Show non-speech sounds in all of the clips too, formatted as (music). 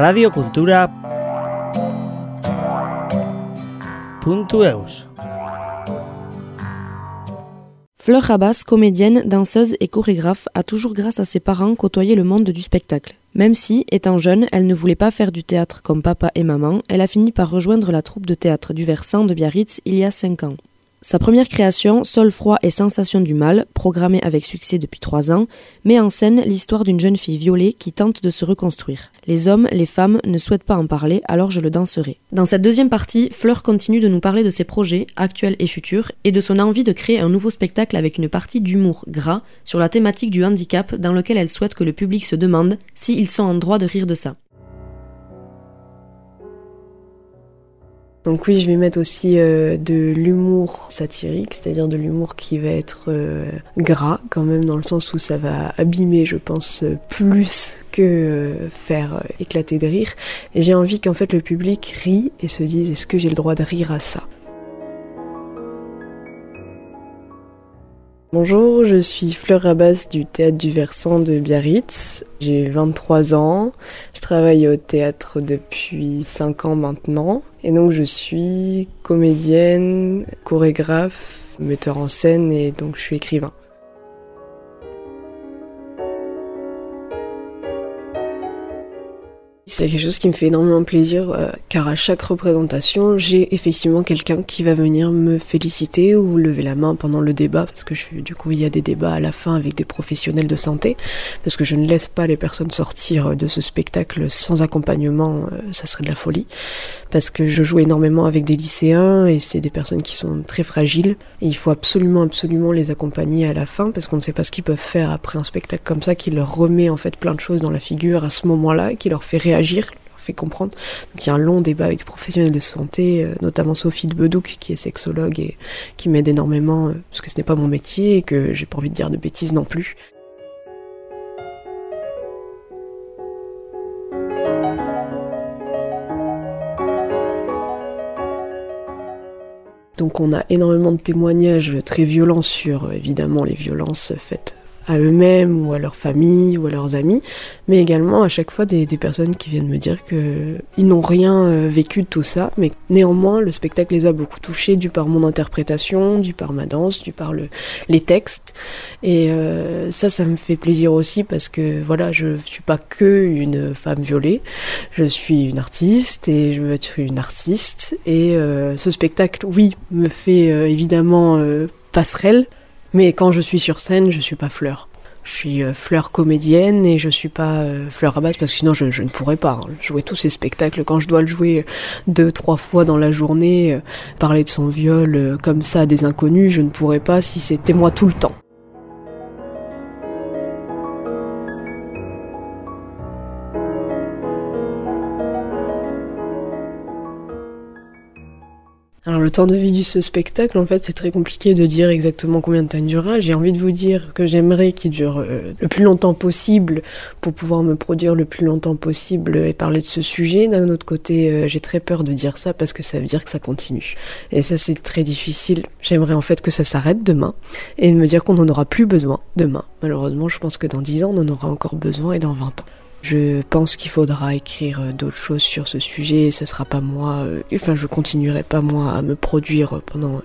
radiocultura.eus Fleur Rabas, comédienne, danseuse et chorégraphe, a toujours grâce à ses parents côtoyé le monde du spectacle. Même si, étant jeune, elle ne voulait pas faire du théâtre comme papa et maman, elle a fini par rejoindre la troupe de théâtre du Versant de Biarritz il y a 5 ans. Sa première création, Sol froid et sensation du mal, programmée avec succès depuis trois ans, met en scène l'histoire d'une jeune fille violée qui tente de se reconstruire. Les hommes, les femmes ne souhaitent pas en parler, alors je le danserai. Dans cette deuxième partie, Fleur continue de nous parler de ses projets, actuels et futurs, et de son envie de créer un nouveau spectacle avec une partie d'humour gras sur la thématique du handicap dans lequel elle souhaite que le public se demande s'ils sont en droit de rire de ça. Donc oui, je vais mettre aussi euh, de l'humour satirique, c'est-à-dire de l'humour qui va être euh, gras quand même, dans le sens où ça va abîmer, je pense, plus que euh, faire éclater de rire. Et j'ai envie qu'en fait le public rit et se dise est-ce que j'ai le droit de rire à ça? Bonjour, je suis Fleur Rabas du théâtre du Versant de Biarritz. J'ai 23 ans. Je travaille au théâtre depuis 5 ans maintenant. Et donc je suis comédienne, chorégraphe, metteur en scène et donc je suis écrivain. C'est quelque chose qui me fait énormément plaisir euh, car à chaque représentation, j'ai effectivement quelqu'un qui va venir me féliciter ou lever la main pendant le débat parce que je, du coup il y a des débats à la fin avec des professionnels de santé parce que je ne laisse pas les personnes sortir de ce spectacle sans accompagnement, euh, ça serait de la folie parce que je joue énormément avec des lycéens et c'est des personnes qui sont très fragiles. Et il faut absolument absolument les accompagner à la fin parce qu'on ne sait pas ce qu'ils peuvent faire après un spectacle comme ça qui leur remet en fait plein de choses dans la figure à ce moment-là, qui leur fait fait comprendre. Donc il y a un long débat avec des professionnels de santé, euh, notamment Sophie de Bedouc, qui est sexologue et qui m'aide énormément, euh, parce que ce n'est pas mon métier et que j'ai pas envie de dire de bêtises non plus. Donc on a énormément de témoignages très violents sur euh, évidemment les violences faites à eux-mêmes ou à leur famille ou à leurs amis, mais également à chaque fois des, personnes qui viennent me dire qu'ils n'ont rien euh, vécu de tout ça, mais néanmoins le spectacle les a beaucoup touchés du par mon interprétation, du par ma danse, du par le, les textes, et euh, ça, ça me fait plaisir aussi parce que voilà, je suis pas que une femme violée, je suis une artiste et je veux être une artiste, et euh, ce spectacle, oui, me fait évidemment passerelle mais quand je suis sur scène, je suis pas Fleur. Je suis euh, Fleur comédienne et je suis pas euh, Fleur à base parce que sinon je, ne pourrais pas hein. jouer tous ces spectacles quand je dois le jouer deux trois fois dans la journée, euh, parler de son viol comme ça à des inconnus, je ne pourrais pas si c'était moi tout le temps. Le temps de vie de ce spectacle, en fait, c'est très compliqué de dire exactement combien de temps il durera. J'ai envie de vous dire que j'aimerais qu'il dure euh, le plus longtemps possible pour pouvoir me produire le plus longtemps possible et parler de ce sujet. D'un autre côté, euh, j'ai très peur de dire ça parce que ça veut dire que ça continue. Et ça, c'est très difficile. J'aimerais en fait que ça s'arrête demain et de me dire qu'on n'en aura plus besoin demain. Malheureusement, je pense que dans 10 ans, on en aura encore besoin et dans 20 ans. Je pense qu'il faudra écrire euh, d'autres choses sur ce sujet. Ce sera pas moi. Euh, enfin, je continuerai pas moi à me produire pendant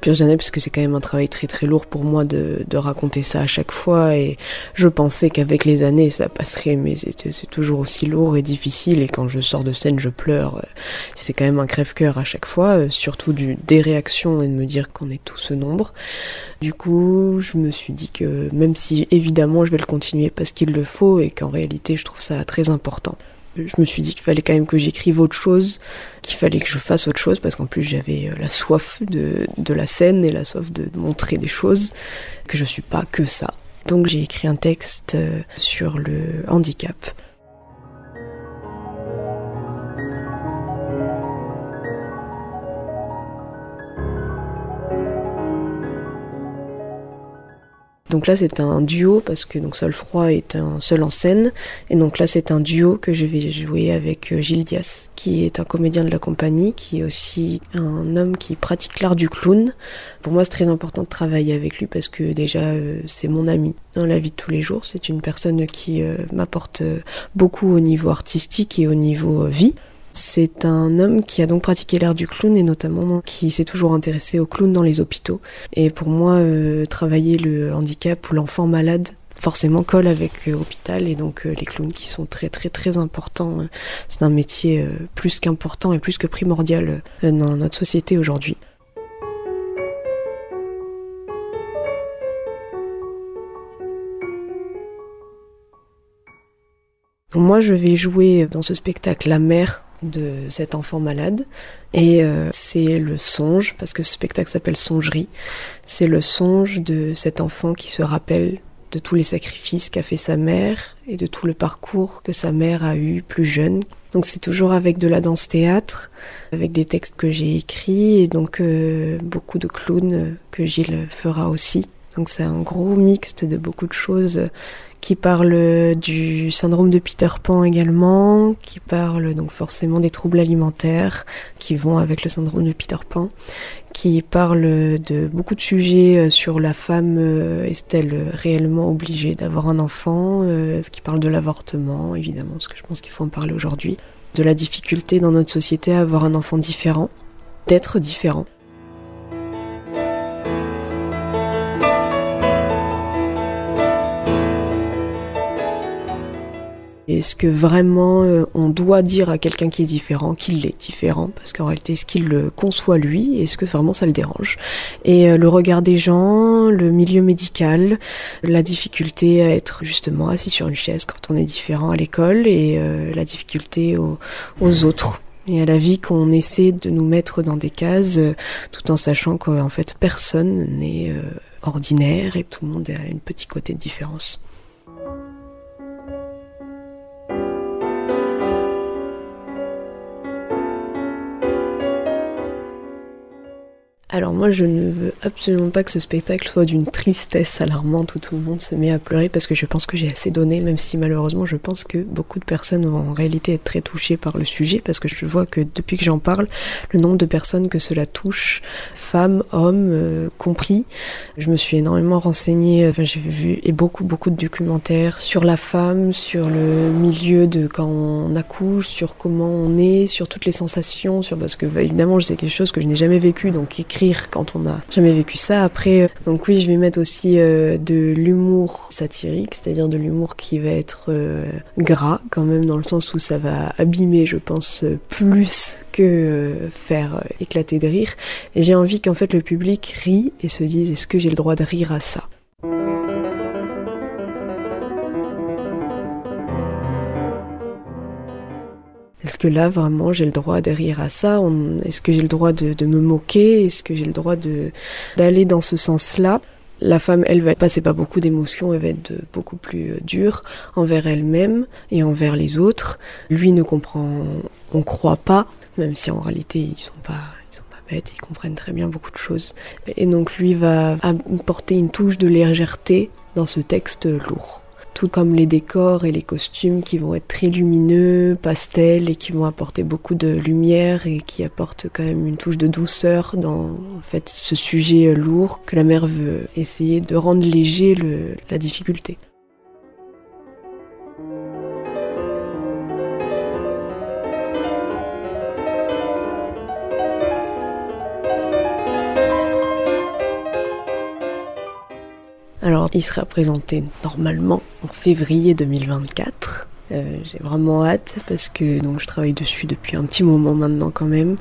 plusieurs années parce que c'est quand même un travail très très lourd pour moi de, de raconter ça à chaque fois. Et je pensais qu'avec les années ça passerait, mais c'est toujours aussi lourd et difficile. Et quand je sors de scène, je pleure. C'est quand même un crève-cœur à chaque fois, euh, surtout du des réactions et de me dire qu'on est tous ce nombre. Du coup, je me suis dit que même si évidemment je vais le continuer parce qu'il le faut et qu'en réalité je trouve ça très important. Je me suis dit qu'il fallait quand même que j'écrive autre chose, qu'il fallait que je fasse autre chose, parce qu'en plus j'avais euh, la soif de, de, la scène et la soif de montrer des choses, que je suis pas que ça. Donc j'ai écrit un texte euh, sur le handicap. Donc là c'est un duo parce que donc Sol Froid est un seul en scène et donc là c'est un duo que je vais jouer avec euh, Gilles Dias qui est un comédien de la compagnie qui est aussi un homme qui pratique l'art du clown. Pour moi c'est très important de travailler avec lui parce que déjà euh, c'est mon ami dans la vie de tous les jours, c'est une personne qui euh, m'apporte beaucoup au niveau artistique et au niveau vie. C'est un homme qui a donc pratiqué l'art du clown et notamment qui s'est toujours intéressé au clown dans les hôpitaux. Et pour moi, euh, travailler le handicap ou l'enfant malade forcément colle avec euh, hôpital et donc euh, les clowns qui sont très très très importants. c'est un métier plus qu'important et plus que primordial dans notre société aujourd'hui. Moi, je vais jouer dans ce spectacle la mère de cet enfant malade. Et euh, c'est le songe, parce que ce spectacle s'appelle Songerie, c'est le songe de cet enfant qui se rappelle de tous les sacrifices qu'a fait sa mère et de tout le parcours que sa mère a eu plus jeune. Donc c'est toujours avec de la danse-théâtre, avec des textes que j'ai écrits et donc euh, beaucoup de clowns que Gilles fera aussi. Donc c'est un gros mixte de beaucoup de choses qui parle du syndrome de Peter Pan également, qui parle donc forcément des troubles alimentaires qui vont avec le syndrome de Peter Pan, qui parle de beaucoup de sujets euh, sur la femme, euh, est-elle réellement obligée d'avoir un enfant, euh, qui parle de l'avortement évidemment, parce que je pense qu'il faut en parler aujourd'hui, de la difficulté dans notre société à avoir un enfant différent, d'être différent. Est-ce que vraiment euh, on doit dire à quelqu'un qui est différent qu'il est différent? Parce qu'en réalité, est-ce qu'il le conçoit lui? Est-ce que vraiment ça le dérange? Et euh, le regard des gens, le milieu médical, la difficulté à être justement assis sur une chaise quand on est différent à l'école et euh, la difficulté aux, autres et à la vie qu'on essaie de nous mettre dans des cases tout en sachant qu'en fait personne n'est ordinaire et tout le monde a une petite côté de différence. Alors moi je ne veux absolument pas que ce spectacle soit d'une tristesse alarmante où tout le monde se met à pleurer parce que je pense que j'ai assez donné même si malheureusement je pense que beaucoup de personnes vont en réalité être très touchées par le sujet parce que je vois que depuis que j'en parle le nombre de personnes que cela touche, femmes, hommes euh, compris, je me suis énormément renseignée, enfin j'ai vu et beaucoup beaucoup de documentaires sur la femme, sur le milieu de quand on accouche, sur comment on est, sur toutes les sensations, sur parce que bah, évidemment c'est quelque chose que je n'ai jamais vécu donc quand on n'a jamais vécu ça. Après, euh, donc oui, je vais mettre aussi euh, de l'humour satirique, c'est-à-dire de l'humour qui va être euh, gras quand même, dans le sens où ça va abîmer, je pense, plus que faire éclater de rire. Et j'ai envie qu'en fait le public rit et se dise est-ce que j'ai le droit de rire à ça? Est-ce que là vraiment j'ai le droit de rire à ça Est-ce que j'ai le droit de, me moquer? Est-ce que j'ai le droit d'aller dans ce sens-là? La femme, elle va passer pas beaucoup d'émotions, elle va être beaucoup plus euh, dure envers elle-même et envers les autres. Lui ne comprend, on croit pas, même si en réalité ils sont pas, ils sont pas bêtes, ils comprennent très bien beaucoup de choses. Et donc lui va apporter une touche de légèreté dans ce texte lourd tout comme les décors et les costumes qui vont être très lumineux, pastels et qui vont apporter beaucoup de lumière et qui apportent quand même une touche de douceur dans en fait ce sujet lourd que la mère veut essayer de rendre léger la difficulté. Alors, il sera présenté normalement en février 2024. Euh, j'ai vraiment hâte parce que je travaille dessus depuis un petit moment maintenant quand même.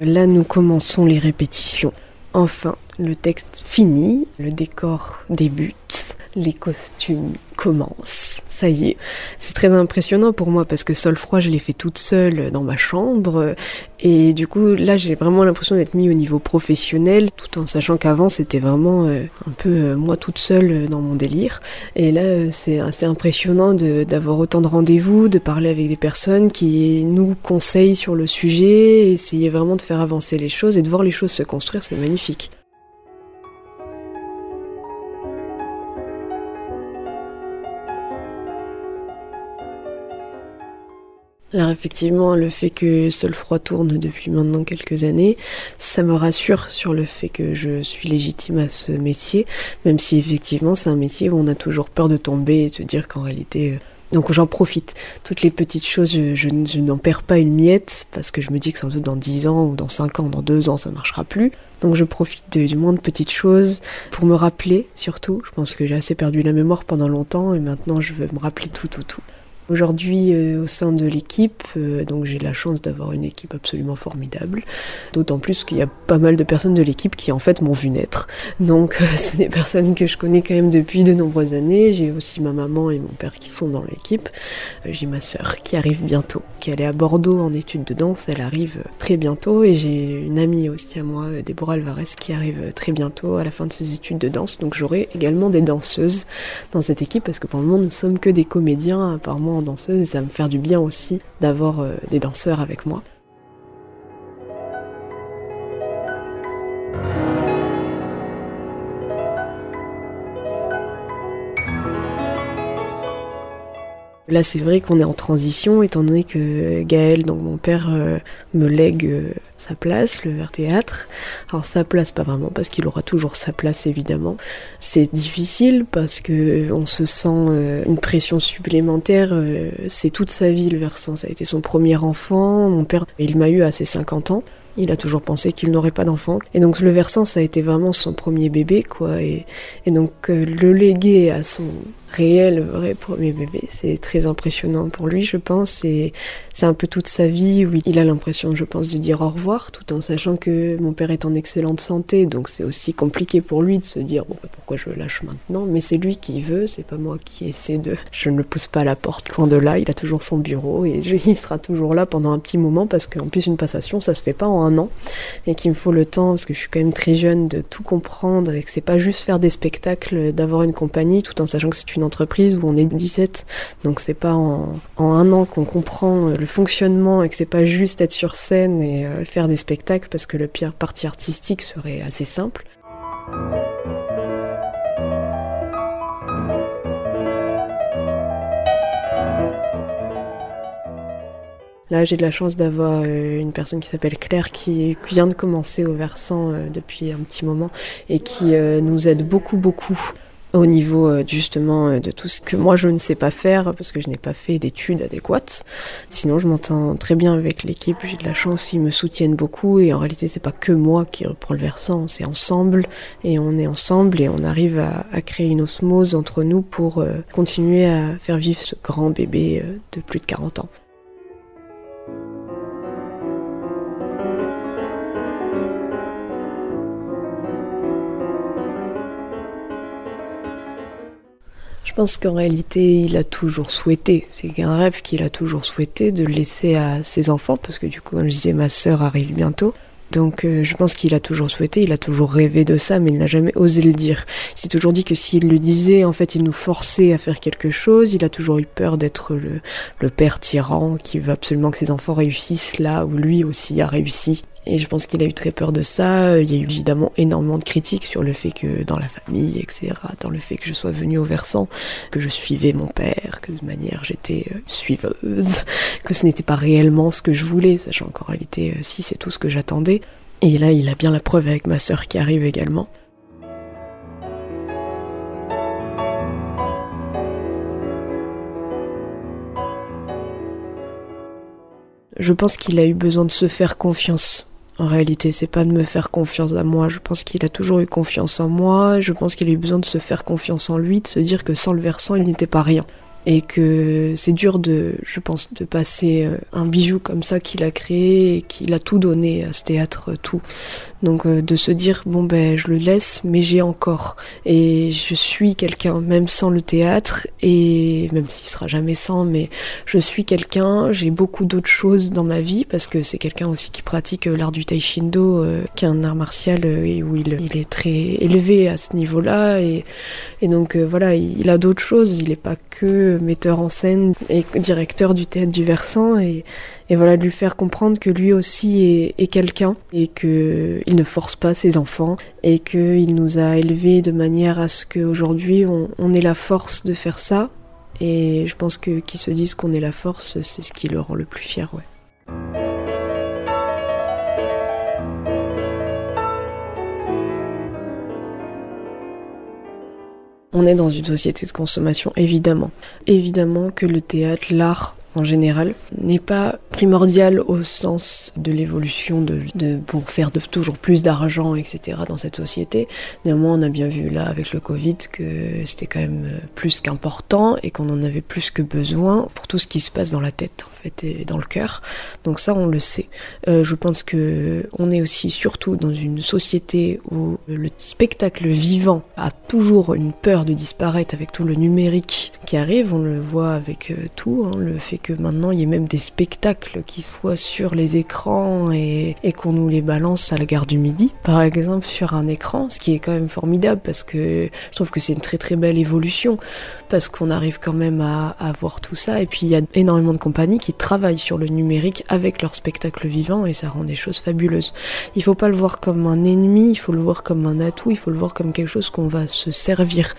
Là, nous commençons les répétitions. Enfin, le texte finit, le décor débute, les costumes commencent. Ça y est, c'est très impressionnant pour moi parce que Sol Froid, je l'ai fait toute seule dans ma chambre. Et du coup, là, j'ai vraiment l'impression d'être mis au niveau professionnel, tout en sachant qu'avant, c'était vraiment euh, un peu euh, moi toute seule euh, dans mon délire. Et là, c'est assez impressionnant d'avoir autant de rendez-vous, de parler avec des personnes qui nous conseillent sur le sujet, essayer vraiment de faire avancer les choses et de voir les choses se construire, c'est magnifique. Alors effectivement, le fait que Seul Froid tourne depuis maintenant quelques années, ça me rassure sur le fait que je suis légitime à ce métier, même si effectivement c'est un métier où on a toujours peur de tomber et de se dire qu'en réalité... Euh, donc j'en profite. Toutes les petites choses, je, n'en perds pas une miette parce que je me dis que sans doute dans 10 ans ou dans 5 ans, dans 2 ans, ça marchera plus. Donc je profite du moins de petites choses pour me rappeler surtout. Je pense que j'ai assez perdu la mémoire pendant longtemps et maintenant je veux me rappeler tout, tout, tout. Aujourd'hui, euh, au sein de l'équipe, euh, donc j'ai la chance d'avoir une équipe absolument formidable. D'autant plus qu'il y a pas mal de personnes de l'équipe qui en fait m'ont vu naître. Donc euh, (laughs) c'est des personnes que je connais quand même depuis de nombreuses années. J'ai aussi ma maman et mon père qui sont dans l'équipe. j'ai ma sœur qui arrive bientôt, qui est à Bordeaux en études de danse. Elle arrive très bientôt. Et j'ai une amie aussi à moi, Déborah Alvarez, qui arrive très bientôt à la fin de ses études de danse. Donc j'aurai également des danseuses dans cette équipe parce que pour le moment nous sommes que des comédiens apparemment danseuse et ça me faire du bien aussi d'avoir euh, des danseurs avec moi. Là, c'est vrai qu'on est en transition, étant donné que Gaël, donc mon père, euh, me lègue euh, sa place, le Vert Théâtre. Alors sa place, pas vraiment, parce qu'il aura toujours sa place, évidemment. C'est difficile parce que on se sent euh, une pression supplémentaire. c'est toute sa vie, le Versant. Ça a été son premier enfant. Mon père, il m'a eu à ses 50 ans. Il a toujours pensé qu'il n'aurait pas d'enfant. Et donc le versant, ça a été vraiment son premier bébé, quoi. Et donc le léguer à son réel, vrai premier bébé. C'est très impressionnant pour lui, je pense. Et c'est un peu toute sa vie où il a l'impression, je pense, de dire au revoir, tout en sachant que mon père est en excellente santé. Donc c'est aussi compliqué pour lui de se dire, bon, bah, pourquoi je lâche maintenant? Mais c'est lui qui veut, c'est pas moi qui essaie de. (laughs) Je ne le pousse pas à la porte, loin de là. Il a toujours son bureau et (laughs) il sera toujours là pendant un petit moment parce qu'en plus, une passation, ça se fait pas en un an. Et qu'il me faut le temps, parce que je suis quand même très jeune, de tout comprendre et que c'est pas juste faire des spectacles, d'avoir une compagnie, tout en sachant que c'est une une entreprise où on est 17, donc c'est pas en, un an qu'on comprend euh, le fonctionnement et que c'est pas juste être sur scène et euh, faire des spectacles parce que le pire parti artistique serait assez simple. Là, j'ai de la chance d'avoir euh, une personne qui s'appelle Claire qui vient de commencer au versant depuis un petit moment et qui nous aide beaucoup, beaucoup au niveau euh, justement euh, de tout ce que moi je ne sais pas faire parce que je n'ai pas fait d'études adéquates. Sinon, je m'entends très bien avec l'équipe, j'ai de la chance, ils me soutiennent beaucoup et en réalité, c'est pas que moi qui reprends le versant, c'est ensemble et on est ensemble et on arrive à, créer une osmose entre nous pour euh, continuer à faire vivre ce grand bébé de plus de 40 ans. Pense qu'en réalité, il a toujours souhaité, c'est un rêve qu'il a toujours souhaité de laisser à ses enfants, parce que du coup, comme je disais, ma sœur arrive bientôt. Donc euh, je pense qu'il a toujours souhaité, il a toujours rêvé de ça, mais il n'a jamais osé le dire. Il s'est toujours dit que s'il le disait, en fait, il nous forçait à faire quelque chose. Il a toujours eu peur d'être le, le père tyran qui veut absolument que ses enfants réussissent là où lui aussi a réussi. Et je pense qu'il a eu très peur de ça. Il y a eu évidemment énormément de critiques sur le fait que dans la famille, etc., dans le fait que je sois venue au versant, que je suivais mon père, que de manière j'étais euh, suiveuse, (laughs) que ce n'était pas réellement ce que je voulais, sachant qu'en réalité, euh, si c'est tout ce que j'attendais. Et là, il a bien la preuve avec ma sœur qui arrive également. Je pense qu'il a eu besoin de se faire confiance en réalité, c'est pas de me faire confiance à moi. Je pense qu'il a toujours eu confiance en moi. Je pense qu'il a eu besoin de se faire confiance en lui, de se dire que sans le versant, il n'était pas rien et que c'est dur de, je pense, de passer euh, un bijou comme ça qu'il a créé et qu'il a tout donné à ce théâtre, tout. Donc euh, de se dire bon ben je le laisse, mais j'ai encore et je suis quelqu'un même sans le théâtre et même s'il sera jamais sans, mais je suis quelqu'un. J'ai beaucoup d'autres choses dans ma vie parce que c'est quelqu'un aussi qui pratique euh, l'art du taekwondo, qui est un art martial et où il, il est très élevé à ce niveau-là et, et donc voilà il a d'autres choses. Il n'est pas que metteur en scène et directeur du théâtre du Versant et, voilà de lui faire comprendre que lui aussi est, quelqu'un et qu'il ne force pas ses enfants et qu'il nous a élevés de manière à ce qu'aujourd'hui on, on ait la force de faire ça Et je pense que qu'ils se disent qu'on est la force, c'est ce qui le rend le plus fier, ouais. On est dans une société de consommation, évidemment. Évidemment que le théâtre, l'art en général, n'est pas primordial au sens de l'évolution de, pour faire de toujours plus d'argent, etc. dans cette société. Néanmoins, on a bien vu là avec le Covid que c'était quand même plus qu'important et qu'on en avait plus que besoin pour tout ce qui se passe dans la tête en fait et dans le cœur. Donc ça, on le sait. Euh, je pense que on est aussi surtout dans une société où le spectacle vivant a toujours une peur de disparaître avec tout le numérique qui arrive. On le voit avec euh, tout, hein, le fait que maintenant il y ait même des spectacles qui soient sur les écrans et, qu'on nous les balance à la gare du Midi, par exemple, sur un écran, ce qui est quand même formidable parce que je trouve que c'est une très très belle évolution parce qu'on arrive quand même à, voir tout ça et puis il y a énormément de compagnies qui travaillent sur le numérique avec leur spectacle vivant et ça rend des choses fabuleuses. Il faut pas le voir comme un ennemi, il faut le voir comme un atout, il faut le voir comme quelque chose qu'on va se servir.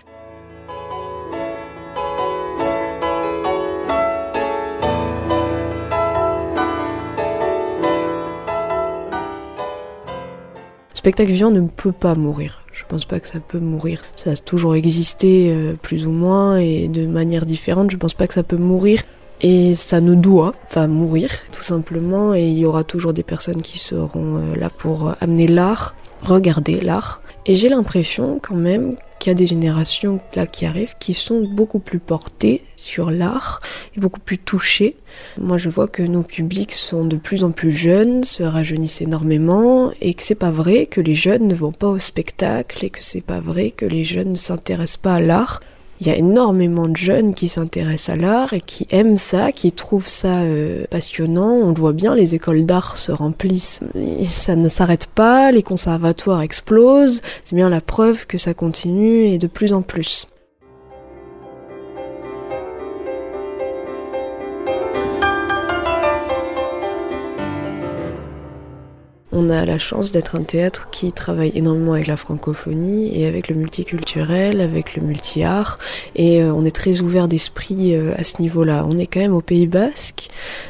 Spectacle vivant ne peut pas mourir. Je pense pas que ça peut mourir. Ça a toujours existé euh, plus ou moins et de manière différente. Je pense pas que ça peut mourir. Et ça ne doit pas mourir, tout simplement. Et il y aura toujours des personnes qui seront euh, là pour amener l'art, regarder l'art. Et j'ai l'impression quand même qu'il y a des générations là qui arrivent qui sont beaucoup plus portées sur l'art et beaucoup plus touchées. Moi, je vois que nos publics sont de plus en plus jeunes, se rajeunissent énormément et que c'est pas vrai que les jeunes ne vont pas au spectacle et que c'est pas vrai que les jeunes ne s'intéressent pas à l'art. Il y a énormément de jeunes qui s'intéressent à l'art et qui aiment ça, qui trouvent ça euh, passionnant. On le voit bien, les écoles d'art se remplissent. Ça ne s'arrête pas, les conservatoires explosent. C'est bien la preuve que ça continue et de plus en plus. On a la chance d'être un théâtre qui travaille énormément avec la francophonie et avec le multiculturel, avec le multi-art, et euh, on est très ouvert d'esprit euh, à ce niveau-là. On est quand même au Pays Basque.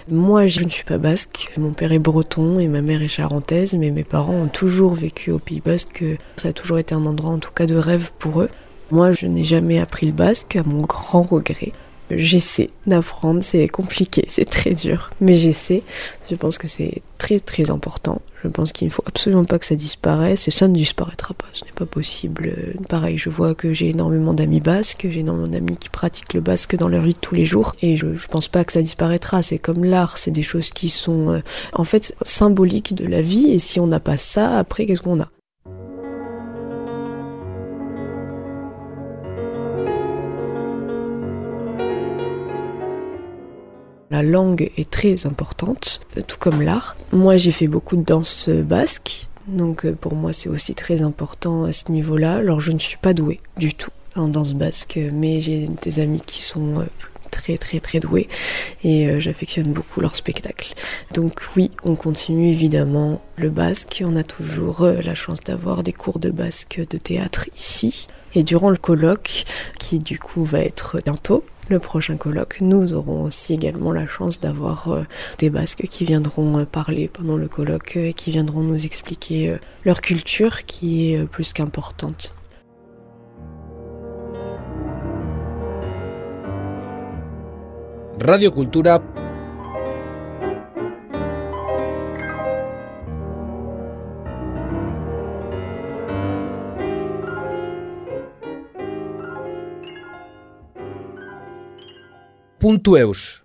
Moi, je ne suis pas basque. Mon père est breton et ma mère est charentaise, mais mes parents ont toujours vécu au Pays Basque. Ça a toujours été un endroit, en tout cas, de rêve pour eux. Moi, je n'ai jamais appris le basque, à mon grand regret. J'essaie d'apprendre, c'est compliqué, (laughs) c'est très dur, mais j'essaie. Je pense que c'est très très important. Je pense qu'il ne faut absolument pas que ça disparaisse et ça ne disparaîtra pas. Ce n'est pas possible. Pareil, je vois que j'ai énormément d'amis basques, j'ai énormément d'amis qui pratiquent le basque dans leur vie de tous les jours et je, je pense pas que ça disparaîtra. C'est comme l'art, c'est des choses qui sont euh, en fait symboliques de la vie et si on n'a pas ça, après qu'est-ce qu'on a? La langue est très importante, euh, tout comme l'art. Moi, j'ai fait beaucoup de danse basque, donc euh, pour moi, c'est aussi très important à ce niveau-là. Alors, je ne suis pas douée du tout en danse basque, mais j'ai des amis qui sont euh, très très très doués et j'affectionne beaucoup leur spectacle. Donc oui, on continue évidemment le basque. On a toujours la chance d'avoir des cours de basque de théâtre ici. Et durant le colloque, qui du coup va être bientôt, le prochain colloque, nous aurons aussi également la chance d'avoir euh, des Basques qui viendront euh, parler pendant le colloque et qui viendront nous expliquer euh, leur culture qui est plus qu'importante. Radio Cultura Ponteus